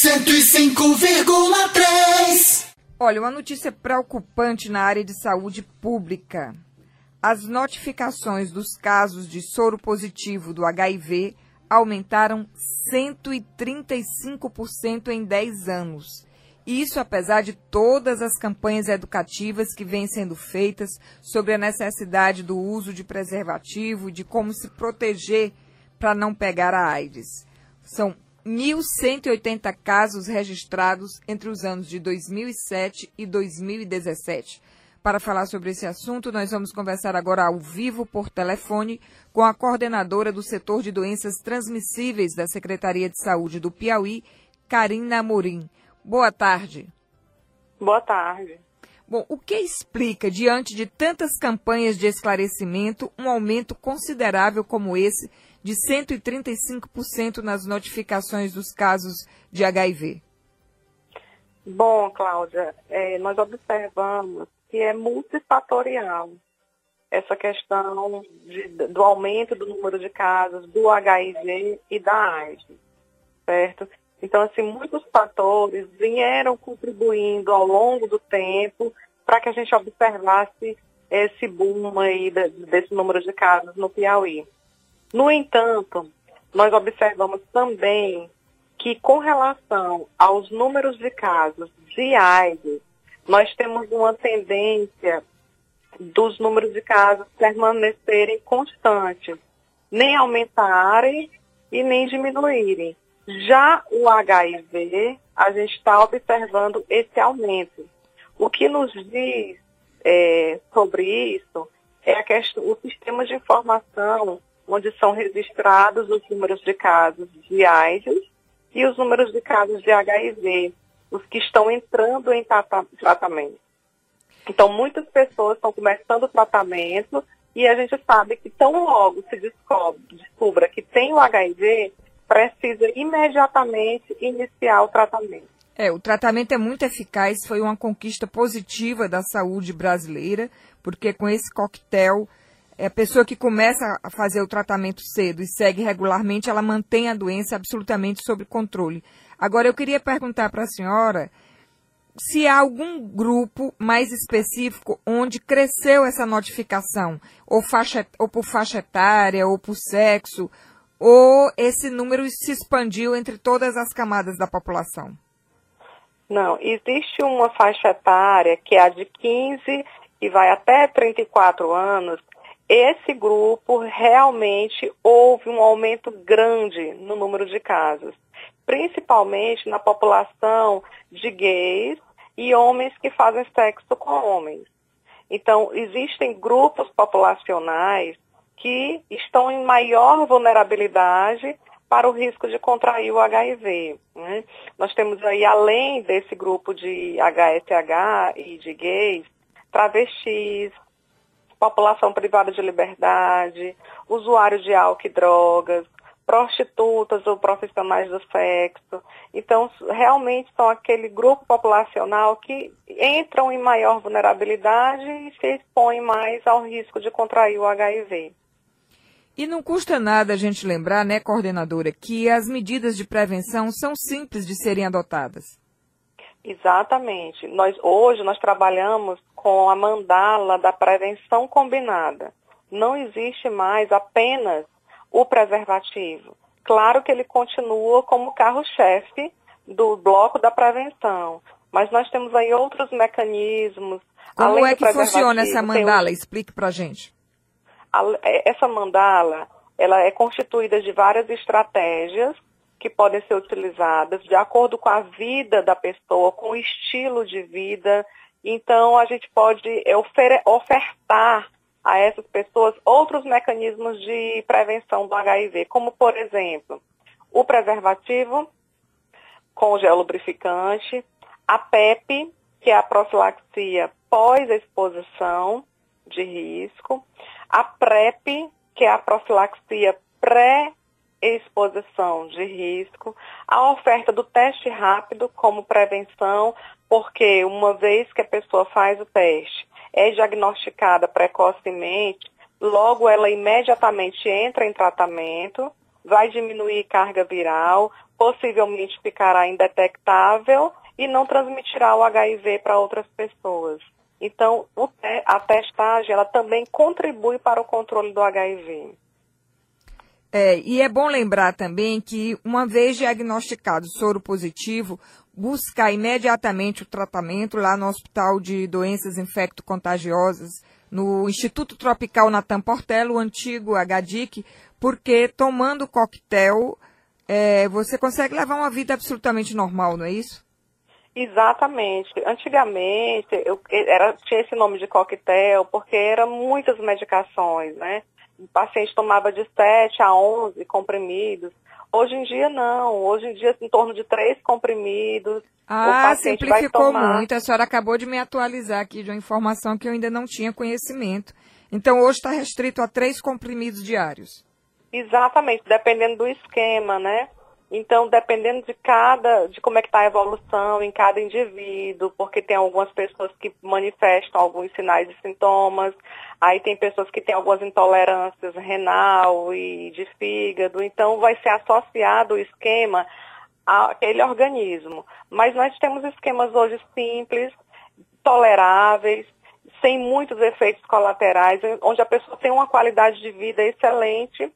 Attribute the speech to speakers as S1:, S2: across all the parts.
S1: 105,3. Olha, uma notícia preocupante na área de saúde pública. As notificações dos casos de soro positivo do HIV aumentaram 135% em 10 anos. Isso apesar de todas as campanhas educativas que vêm sendo feitas sobre a necessidade do uso de preservativo e de como se proteger para não pegar a AIDS. São 1.180 casos registrados entre os anos de 2007 e 2017. Para falar sobre esse assunto, nós vamos conversar agora ao vivo por telefone com a coordenadora do setor de doenças transmissíveis da Secretaria de Saúde do Piauí, Karina Morim. Boa tarde.
S2: Boa tarde.
S1: Bom, o que explica, diante de tantas campanhas de esclarecimento, um aumento considerável como esse de 135% nas notificações dos casos de HIV?
S2: Bom, Cláudia, é, nós observamos que é multifatorial essa questão de, do aumento do número de casos do HIV e da AIDS, certo? Então, assim, muitos fatores vieram contribuindo ao longo do tempo para que a gente observasse esse boom aí desse número de casos no Piauí. No entanto, nós observamos também que com relação aos números de casos de AIDS, nós temos uma tendência dos números de casos permanecerem constantes, nem aumentarem e nem diminuírem. Já o HIV, a gente está observando esse aumento. O que nos diz é, sobre isso é a questão, o sistema de informação onde são registrados os números de casos de AIDS e os números de casos de HIV, os que estão entrando em tratamento. Então, muitas pessoas estão começando o tratamento e a gente sabe que tão logo se descobre, descubra que tem o HIV, precisa imediatamente iniciar o tratamento.
S1: É, o tratamento é muito eficaz, foi uma conquista positiva da saúde brasileira, porque com esse coquetel é, a pessoa que começa a fazer o tratamento cedo e segue regularmente, ela mantém a doença absolutamente sob controle. Agora, eu queria perguntar para a senhora se há algum grupo mais específico onde cresceu essa notificação, ou, faixa, ou por faixa etária, ou por sexo, ou esse número se expandiu entre todas as camadas da população?
S2: Não, existe uma faixa etária que é a de 15 e vai até 34 anos, esse grupo realmente houve um aumento grande no número de casos, principalmente na população de gays e homens que fazem sexo com homens. Então, existem grupos populacionais que estão em maior vulnerabilidade para o risco de contrair o HIV. Né? Nós temos aí, além desse grupo de HSH e de gays, travestis, população privada de liberdade, usuários de álcool e drogas, prostitutas ou profissionais do sexo. Então, realmente são aquele grupo populacional que entram em maior vulnerabilidade e se expõem mais ao risco de contrair o HIV.
S1: E não custa nada a gente lembrar, né, coordenadora, que as medidas de prevenção são simples de serem adotadas.
S2: Exatamente. Nós hoje nós trabalhamos com a mandala da prevenção combinada. Não existe mais apenas o preservativo. Claro que ele continua como carro-chefe do bloco da prevenção, mas nós temos aí outros mecanismos.
S1: Como é que funciona essa mandala? Explique para a gente.
S2: É, essa mandala, ela é constituída de várias estratégias que podem ser utilizadas de acordo com a vida da pessoa, com o estilo de vida, então, a gente pode ofertar a essas pessoas outros mecanismos de prevenção do HIV, como, por exemplo, o preservativo com gel lubrificante, a PEP, que é a profilaxia pós-exposição de risco, a PrEP, que é a profilaxia pré-exposição de risco, a oferta do teste rápido como prevenção porque uma vez que a pessoa faz o teste, é diagnosticada precocemente, logo ela imediatamente entra em tratamento, vai diminuir carga viral, possivelmente ficará indetectável e não transmitirá o HIV para outras pessoas. Então, a testagem ela também contribui para o controle do HIV.
S1: É, e é bom lembrar também que, uma vez diagnosticado soro positivo, buscar imediatamente o tratamento lá no Hospital de Doenças Infecto-Contagiosas, no Instituto Tropical Natan Portela, o antigo HDIC, porque tomando coquetel, é, você consegue levar uma vida absolutamente normal, não é isso?
S2: Exatamente. Antigamente eu, era, tinha esse nome de coquetel porque eram muitas medicações, né? O paciente tomava de 7 a 11 comprimidos. Hoje em dia não. Hoje em dia em torno de três comprimidos.
S1: Ah, simplificou muito. A senhora acabou de me atualizar aqui de uma informação que eu ainda não tinha conhecimento. Então hoje está restrito a três comprimidos diários.
S2: Exatamente, dependendo do esquema, né? Então, dependendo de cada, de como é que está a evolução em cada indivíduo, porque tem algumas pessoas que manifestam alguns sinais e sintomas, aí tem pessoas que têm algumas intolerâncias renal e de fígado, então vai ser associado o esquema àquele organismo. Mas nós temos esquemas hoje simples, toleráveis, sem muitos efeitos colaterais, onde a pessoa tem uma qualidade de vida excelente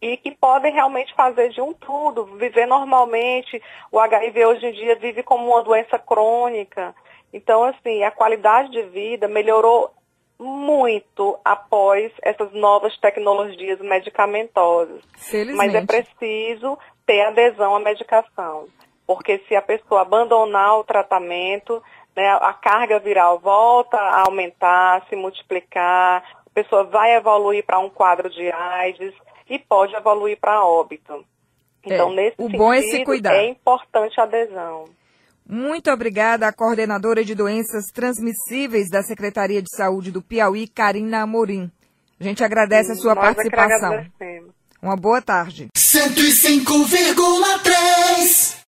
S2: e que podem realmente fazer de um tudo, viver normalmente. O HIV hoje em dia vive como uma doença crônica. Então, assim, a qualidade de vida melhorou muito após essas novas tecnologias medicamentosas. Mas é preciso ter adesão à medicação. Porque se a pessoa abandonar o tratamento, né, a carga viral volta a aumentar, se multiplicar, a pessoa vai evoluir para um quadro de AIDS, e pode evoluir para óbito. Então, é, nesse o sentido, bom é, se cuidar. é importante a adesão.
S1: Muito obrigada à coordenadora de doenças transmissíveis da Secretaria de Saúde do Piauí, Karina Amorim. A gente agradece Sim, a sua é participação. Uma boa tarde. 105,3